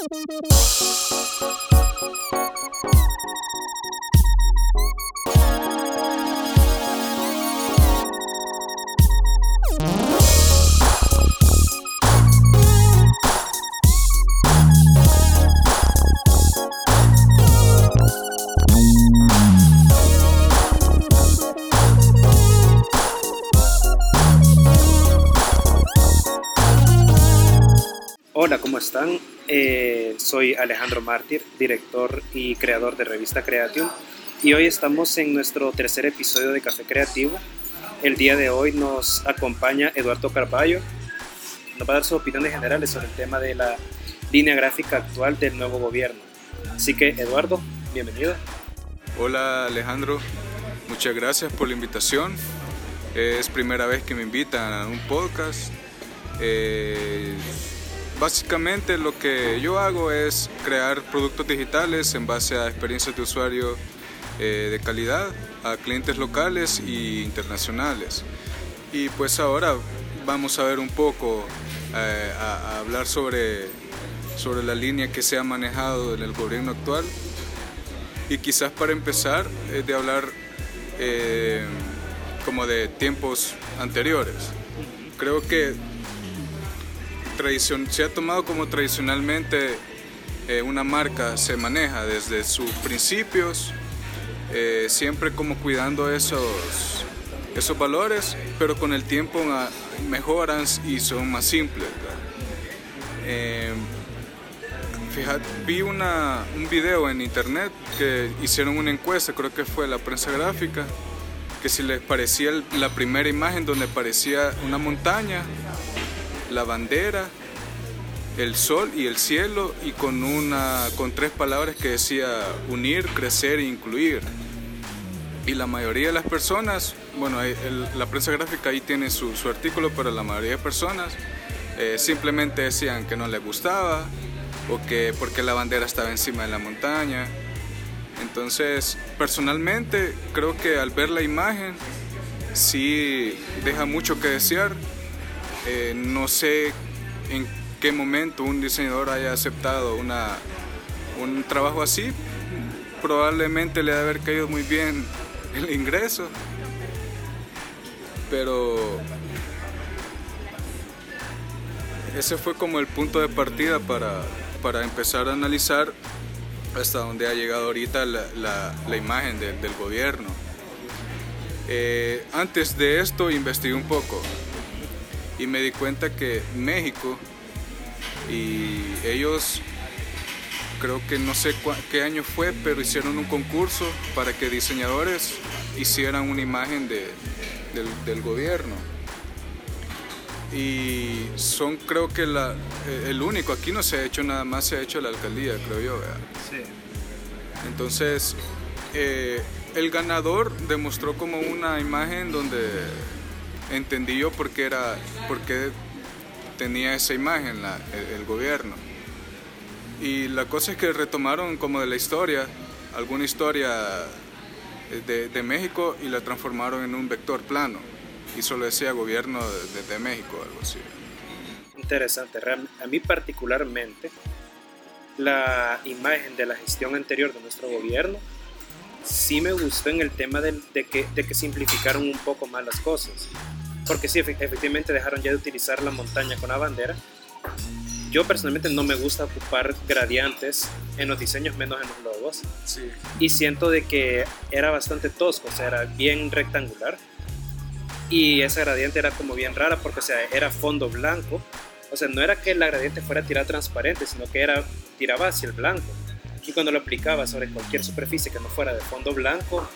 Thank you. Hola, ¿cómo están? Eh, soy Alejandro Mártir, director y creador de Revista Creatium, y hoy estamos en nuestro tercer episodio de Café Creativo. El día de hoy nos acompaña Eduardo Carballo, nos va a dar sus opiniones generales sobre el tema de la línea gráfica actual del nuevo gobierno. Así que, Eduardo, bienvenido. Hola Alejandro, muchas gracias por la invitación. Es primera vez que me invitan a un podcast. Eh, Básicamente lo que yo hago es crear productos digitales en base a experiencias de usuario eh, de calidad a clientes locales e internacionales. Y pues ahora vamos a ver un poco, eh, a, hablar sobre, sobre la línea que se ha manejado en el gobierno actual. Y quizás para empezar, eh, de hablar como de tiempos anteriores. Creo que se ha tomado como tradicionalmente eh, una marca se maneja desde sus principios, eh, siempre como cuidando esos, esos valores, pero con el tiempo mejoran y son más simples. Eh, fíjate, vi una, un video en internet que hicieron una encuesta, creo que fue la prensa gráfica, que si les parecía la primera imagen donde parecía una montaña la bandera, el sol y el cielo y con, una, con tres palabras que decía unir, crecer e incluir. Y la mayoría de las personas, bueno, la prensa gráfica ahí tiene su, artículo, pero la mayoría de personas eh, simplemente decían que no les gustaba o que porque la bandera estaba encima de la montaña. Entonces, personalmente creo que al ver la imagen sí deja mucho que desear eh, no sé en qué momento un diseñador haya aceptado una, un trabajo así. Probablemente le ha de haber caído muy bien el ingreso. Pero ese fue como el punto de partida para, empezar a analizar hasta dónde ha llegado ahorita la, imagen del gobierno. Eh, antes de esto investigué un poco y me di cuenta que México y ellos creo que no sé qué año fue, pero hicieron un concurso para que diseñadores hicieran una imagen de, del, gobierno. Y son creo que la, eh, el único, aquí no se ha hecho nada más, se ha hecho la alcaldía, creo yo. Sí. Entonces, eh, el ganador demostró como una imagen donde entendí yo por qué, era, por tenía esa imagen el, gobierno. Y la cosa es que retomaron como de la historia, alguna historia de, de, México y la transformaron en un vector plano. Y solo decía gobierno de, de México, algo así. Interesante. A mí particularmente, la imagen de la gestión anterior de nuestro gobierno sí me gustó en el tema de, que, de que simplificaron un poco más las cosas porque sí, efectivamente dejaron ya de utilizar la montaña con la bandera. Yo personalmente no me gusta ocupar gradientes en los diseños, menos en los logos. Y siento de que era bastante tosco, o sea, era bien rectangular. Y esa gradiente era como bien rara porque, o sea, era fondo blanco. O sea, no era que la gradiente fuera tirada transparente, sino que era tiraba hacia el blanco. Y cuando lo aplicaba sobre cualquier superficie que no fuera de fondo blanco,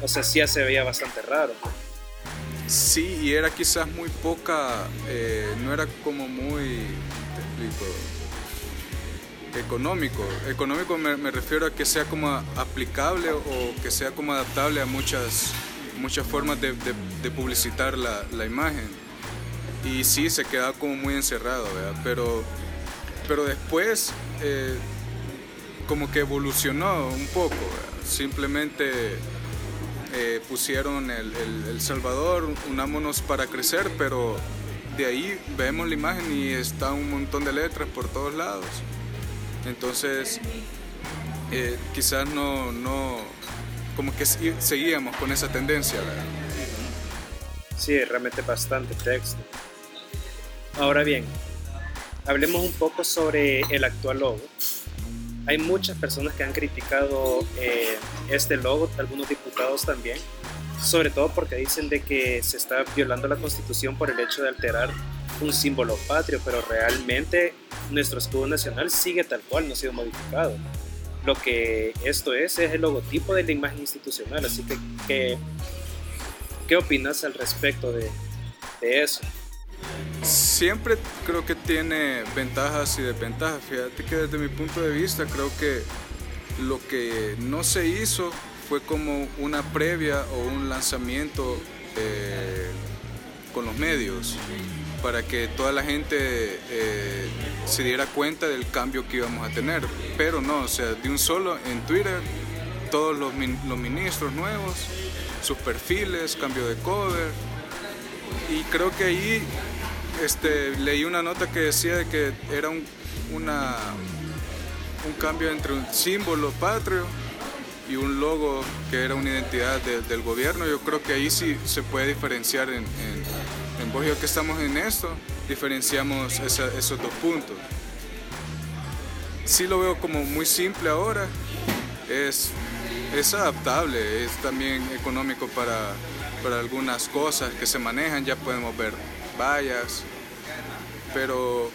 o sea, sí se veía bastante raro. Sí, y era quizás muy poca, eh, no era como muy, económico. Económico me, refiero a que sea como aplicable o que sea como adaptable a muchas, muchas formas de, publicitar la, imagen. Y sí, se quedaba como muy encerrado, ¿verdad? Pero, pero después eh, como que evolucionó un poco, simplemente eh, pusieron el, el, Salvador, unámonos para crecer, pero de ahí vemos la imagen y está un montón de letras por todos lados. Entonces, eh, quizás no, no, como que seguíamos con esa tendencia. Sí, realmente bastante texto. Ahora bien, hablemos un poco sobre el actual logo. Hay muchas personas que han criticado eh, este logo, algunos diputados también, sobre todo porque dicen de que se está violando la constitución por el hecho de alterar un símbolo patrio, pero realmente nuestro escudo nacional sigue tal cual, no ha sido modificado. Lo que esto es es el logotipo de la imagen institucional, así que, ¿qué, opinas al respecto de, de eso? Siempre creo que tiene ventajas y desventajas. Fíjate que desde mi punto de vista creo que lo que no se hizo fue como una previa o un lanzamiento eh, con los medios para que toda la gente eh, se diera cuenta del cambio que íbamos a tener. Pero no, o sea, de un solo en Twitter, todos los, los ministros nuevos, sus perfiles, cambio de cover. Y creo que ahí este, leí una nota que decía que era un, un cambio entre un símbolo patrio y un logo que era una identidad del gobierno. Yo creo que ahí sí se puede diferenciar en, en, en que estamos en esto, diferenciamos esos dos puntos. Sí lo veo como muy simple ahora, es, es adaptable, es también económico para, para algunas cosas que se manejan, ya podemos ver vallas, pero,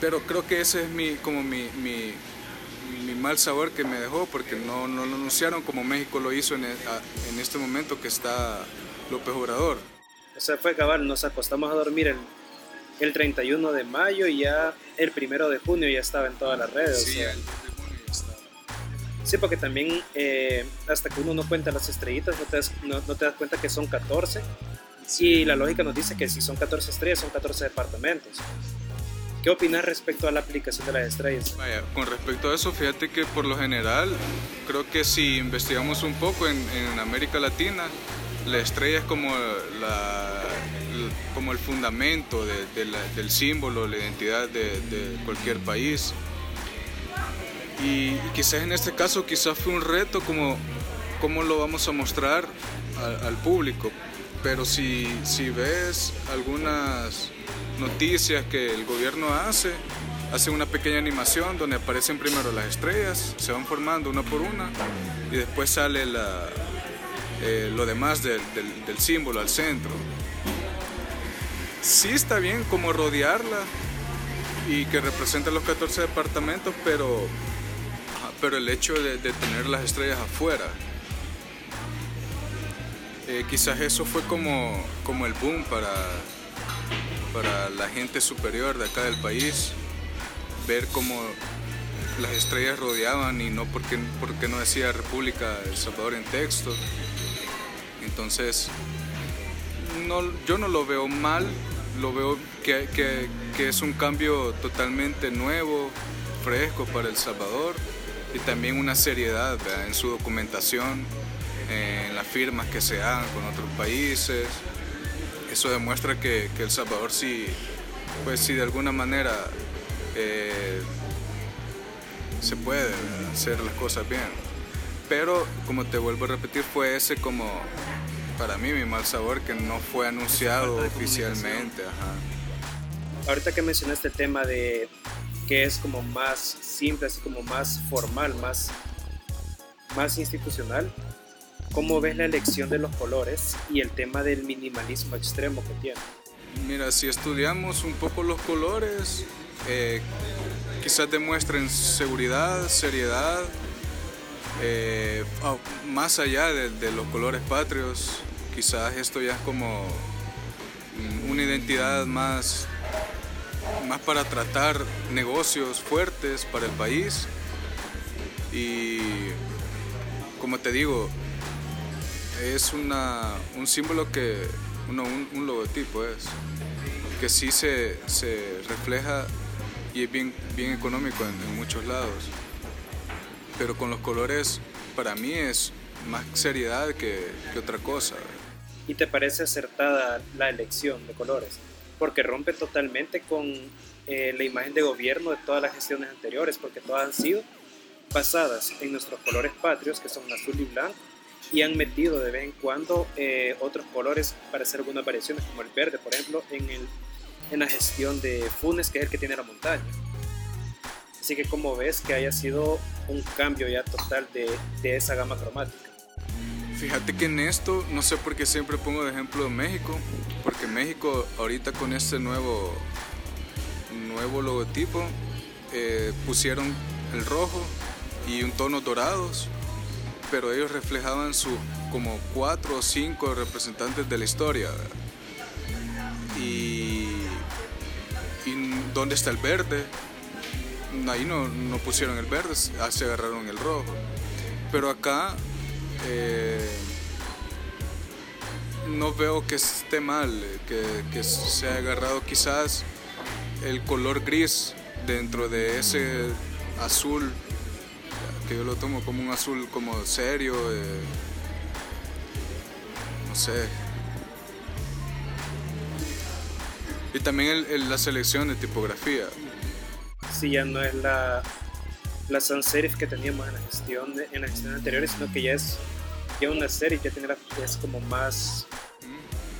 pero creo que ese es mi, como mi, mi, mi mal sabor que me dejó porque no, no lo anunciaron como México lo hizo en, en este momento que está López Obrador. O sea, fue cabal, nos acostamos a dormir el, el 31 de mayo y ya el primero de junio ya estaba en todas las redes. Sí, el Sí, porque también eh, hasta que uno no cuenta las estrellitas no te, das, no, no te das cuenta que son 14 y la lógica nos dice que si son 14 estrellas, son 14 departamentos. ¿Qué opinas respecto a la aplicación de las estrellas? Con respecto a eso, fíjate que por lo general, creo que si investigamos un poco en, América Latina, la estrella es como, la, como el fundamento del símbolo, la identidad de, cualquier país. Y, quizás en este caso, quizás fue un reto como cómo lo vamos a mostrar al público, pero si, si ves algunas noticias que el gobierno hace, hace una pequeña animación donde aparecen primero las estrellas, se van formando una por una y después sale la, eh, lo demás del, del, símbolo al centro. Sí está bien como rodearla y que represente los 14 departamentos, pero, pero el hecho de tener las estrellas afuera, eh, quizás eso fue como, como el boom para, para la gente superior de acá del país, ver cómo las estrellas rodeaban y no porque, porque no decía República El Salvador en texto. Entonces, no, yo no lo veo mal, lo veo que, que, es un cambio totalmente nuevo, fresco para El Salvador y también una seriedad en su documentación en las firmas que se hagan con otros países. Eso demuestra que, que El Salvador sí, pues sí de alguna manera eh, se puede hacer las cosas bien. Pero como te vuelvo a repetir, fue ese como para mí mi mal sabor que no fue anunciado oficialmente. Ajá. Ahorita que mencionaste el tema de que es como más simple, así como más formal, más, más institucional, ¿Cómo ves la elección de los colores y el tema del minimalismo extremo que tiene? Mira, si estudiamos un poco los colores, eh, quizás demuestren seguridad, seriedad, eh, más allá de, de, los colores patrios, quizás esto ya es como una identidad más, más para tratar negocios fuertes para el país. Y como te digo, es una, un símbolo que, uno, un, logotipo es, que sí se, se, refleja y es bien, bien económico en, en, muchos lados. Pero con los colores, para mí es más seriedad que, que otra cosa. ¿Y te parece acertada la elección de colores? porque rompe totalmente con eh, la imagen de gobierno de todas las gestiones anteriores, porque todas han sido basadas en nuestros colores patrios, que son azul y blanco, y han metido de vez en cuando eh, otros colores para hacer algunas variaciones, como el verde, por ejemplo, en, el, en la gestión de Funes, que es el que tiene la montaña. Así que como ves que haya sido un cambio ya total de, de esa gama cromática. Fíjate que en esto, no sé por qué siempre pongo de ejemplo México, porque México ahorita con este nuevo, nuevo logotipo eh, pusieron el rojo y un tono dorados, pero ellos reflejaban sus como cuatro o cinco representantes de la historia. Y, y ¿dónde está el verde? Ahí no, no pusieron el verde, se agarraron el rojo. Pero acá eh, no veo que esté mal, que, que, se haya agarrado quizás el color gris dentro de ese azul, que yo lo tomo como un azul como serio, eh, no sé. Y también la selección de tipografía. Sí, ya no es la, la sans serif que teníamos en la gestión, en la gestión anterior, sino que ya es ya una serie ya tiene la, es como más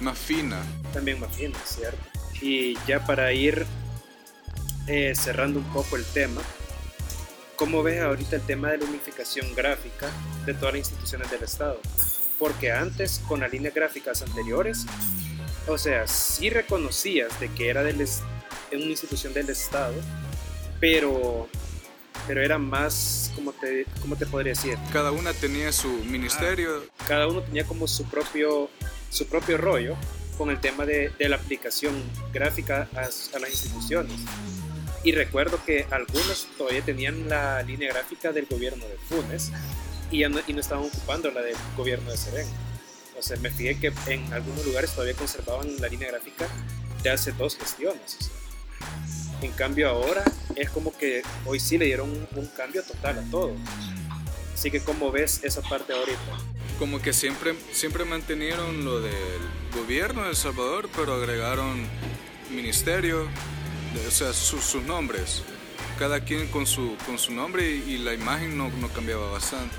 mm, más fina. También más fina, cierto. Y ya para ir eh, cerrando un poco el tema, ¿cómo ves ahorita el tema de la unificación gráfica de todas las instituciones del Estado? Porque antes, con las líneas gráficas anteriores, o sea, sí reconocías de que era de una institución del Estado, pero pero era más, como te, cómo te podría decir? Cada una tenía su ministerio. cada uno tenía como su propio, su propio rollo con el tema de, de la aplicación gráfica a, a, las instituciones. Y recuerdo que algunos todavía tenían la línea gráfica del gobierno de Funes y, no, y no estaban ocupando la del gobierno de Serén. O sea, me fijé que en algunos lugares todavía conservaban la línea gráfica de hace dos gestiones. En cambio ahora es como que hoy sí le dieron un, cambio total a todo. Así que ¿cómo ves esa parte ahorita? Como que siempre, siempre mantenieron lo del gobierno de El Salvador, pero agregaron ministerio, o sea, sus nombres. Cada quien con su, con su nombre y, la imagen no, no cambiaba bastante.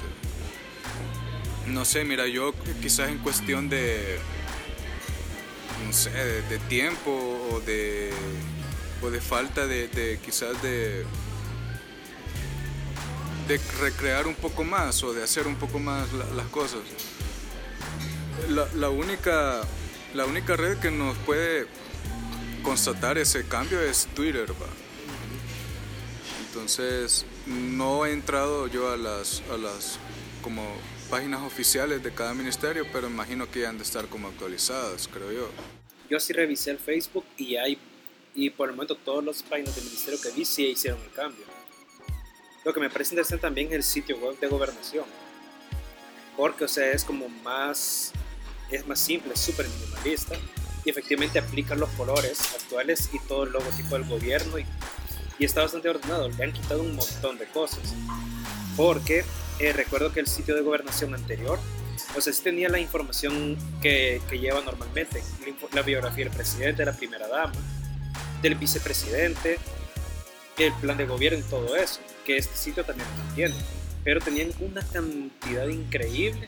No sé, mira, yo quizás en cuestión de, no sé, de tiempo o de o de falta de, quizás de, de recrear un poco más o de hacer un poco más las cosas. La, única, la única red que nos puede constatar ese cambio es Twitter. Entonces no he entrado yo a las, a las como páginas oficiales de cada ministerio, pero imagino que han de estar como actualizadas, creo yo. Yo sí revisé el Facebook y hay y por el momento todos los páginas del ministerio que vi sí hicieron el cambio. Lo que me parece interesante también es el sitio web de gobernación, porque o sea, es como más, es más simple, súper minimalista y efectivamente aplica los colores actuales y todo el logotipo del gobierno y, y está bastante ordenado, le han quitado un montón de cosas, porque eh, recuerdo que el sitio de gobernación anterior o sea, sí tenía la información que, que lleva normalmente, la biografía del presidente, de la primera dama, del vicepresidente, el plan de gobierno y todo eso, que este sitio también lo tiene. Pero tenían una cantidad increíble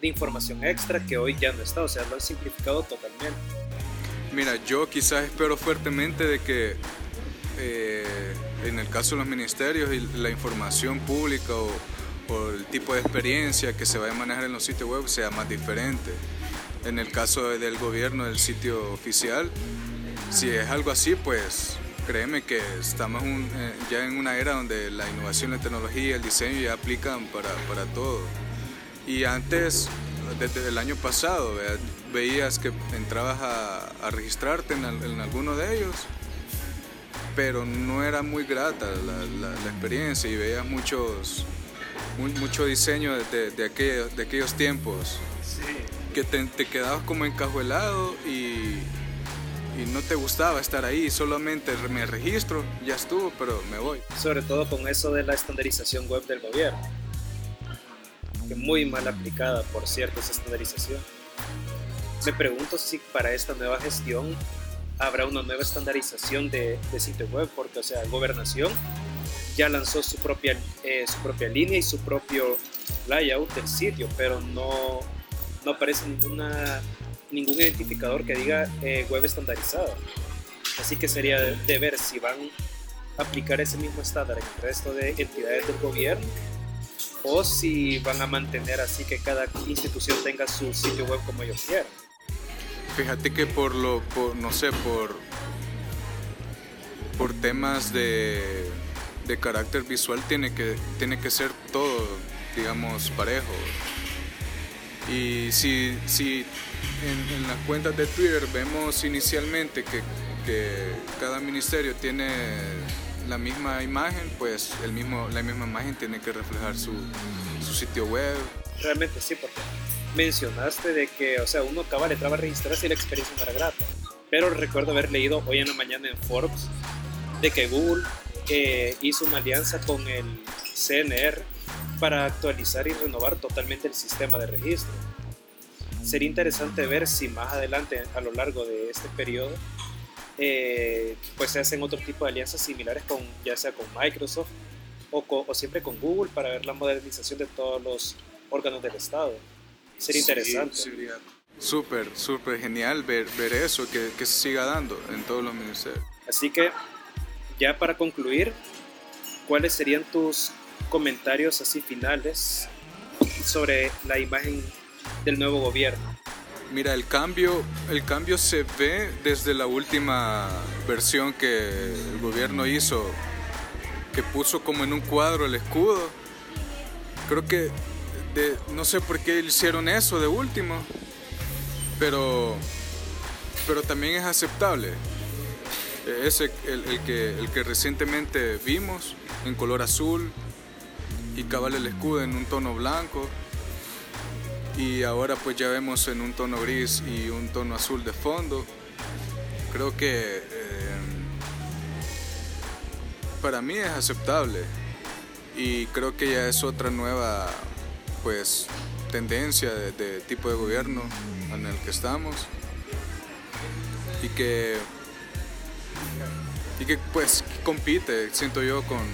de información extra que hoy ya no está, o sea, lo han simplificado totalmente. Mira, yo quizás espero fuertemente de que eh, en el caso de los ministerios y la información pública o, o, el tipo de experiencia que se vaya a manejar en los sitios web sea más diferente. En el caso del gobierno, del sitio oficial, si es algo así, pues créeme que estamos eh, ya en una era donde la innovación, la tecnología el diseño ya aplican para, para todo. Y antes, desde el año pasado, veías que entrabas a, registrarte en, alguno de ellos, pero no era muy grata la, la, experiencia y veías muchos, mucho diseño de, de, aquellos, de aquellos tiempos. Que te, te quedabas como encajuelado y y no te gustaba estar ahí, solamente me registro, ya estuvo, pero me voy. Sobre todo con eso de la estandarización web del gobierno, que muy mal aplicada, por cierto, esa estandarización. Me pregunto si para esta nueva gestión habrá una nueva estandarización de, de sitio web, porque, o sea, Gobernación ya lanzó su propia, eh, su propia línea y su propio layout del sitio, pero no, no aparece ninguna, ningún identificador que diga eh, web estandarizado. Así que sería de, ver si van a aplicar ese mismo estándar en el resto de entidades del gobierno o si van a mantener así que cada institución tenga su sitio web como ellos quieran. Fíjate que por lo, por, no sé, por, por temas de, de carácter visual tiene que, tiene que ser todo, digamos, parejo. Y si, si en, en las cuentas de Twitter vemos inicialmente que, que, cada ministerio tiene la misma imagen, pues el mismo, la misma imagen tiene que reflejar su, su sitio web. Realmente sí, porque mencionaste de que, o sea, uno acaba de entrar a registrarse y la experiencia no era grata. Pero recuerdo haber leído hoy en la mañana en Forbes de que Google eh, hizo una alianza con el CNR para actualizar y renovar totalmente el sistema de registro. Sería interesante ver si más adelante, a lo largo de este periodo, eh, pues se hacen otro tipo de alianzas similares con ya sea con Microsoft o, o siempre con Google para ver la modernización de todos los órganos del Estado. Sería interesante. Súper, súper genial ver, ver eso, que, que, se siga dando en todos los ministerios. Así que, ya para concluir, ¿cuáles serían tus comentarios así finales sobre la imagen del nuevo gobierno? Mira, el cambio, el cambio se ve desde la última versión que el gobierno hizo, que puso como en un cuadro el escudo. Creo que no sé por qué hicieron eso de último, pero, pero también es aceptable. Ese, el, que, el que recientemente vimos en color azul y cabal el escudo en un tono blanco y ahora pues ya vemos en un tono gris y un tono azul de fondo. Creo que eh, para mí es aceptable y creo que ya es otra nueva pues tendencia de, tipo de gobierno en el que estamos y que y que pues compite siento yo con,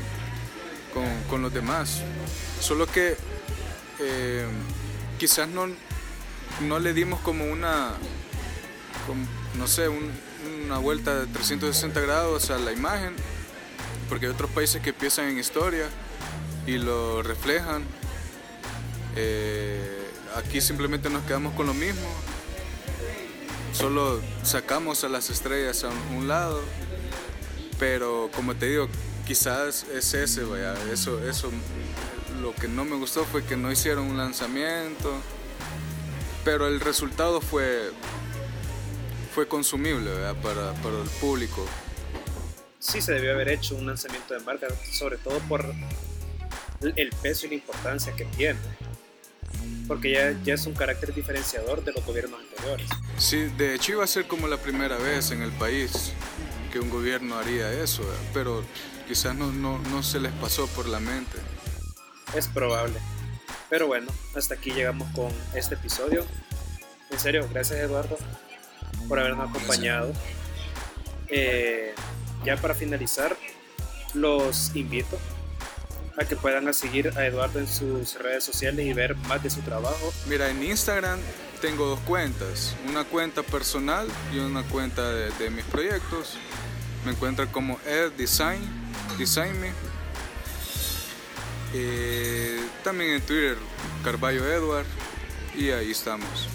con, los demás solo que eh, quizás no, no le dimos como una no sé una vuelta de 360 grados a la imagen porque hay otros países que piensan en historia y lo reflejan eh, aquí simplemente nos quedamos con lo mismo. Solo sacamos a las estrellas a un, lado. Pero como te digo, quizás es ese, vaya. Eso, eso, lo que no me gustó fue que no hicieron un lanzamiento. Pero el resultado fue, fue consumible para, para el público. Sí se debió haber hecho un lanzamiento de marca, sobre todo por el peso y la importancia que tiene porque ya, ya es un carácter diferenciador de los gobiernos anteriores. Sí, de hecho iba a ser como la primera vez en el país que un gobierno haría eso, pero quizás no, no, no se les pasó por la mente. Es probable. Pero bueno, hasta aquí llegamos con este episodio. En serio, gracias Eduardo por habernos acompañado. Eh, ya para finalizar, los invito a que puedan a seguir a Eduardo en sus redes sociales y ver más de su trabajo. Mira, en Instagram tengo dos cuentas, una cuenta personal y una cuenta de, mis proyectos. Me encuentran como Ed Design, Design Me. Eh, también en Twitter, Carballo Edward, y ahí estamos.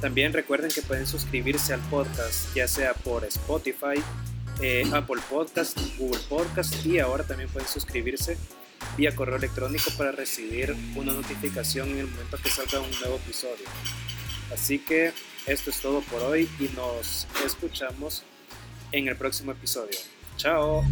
También recuerden que pueden suscribirse al podcast, ya sea por Spotify, eh, Apple Podcast, Google Podcast, y ahora también pueden suscribirse vía correo electrónico para recibir una notificación en el momento que salga un nuevo episodio. Así que esto es todo por hoy y nos escuchamos en el próximo episodio. Chao.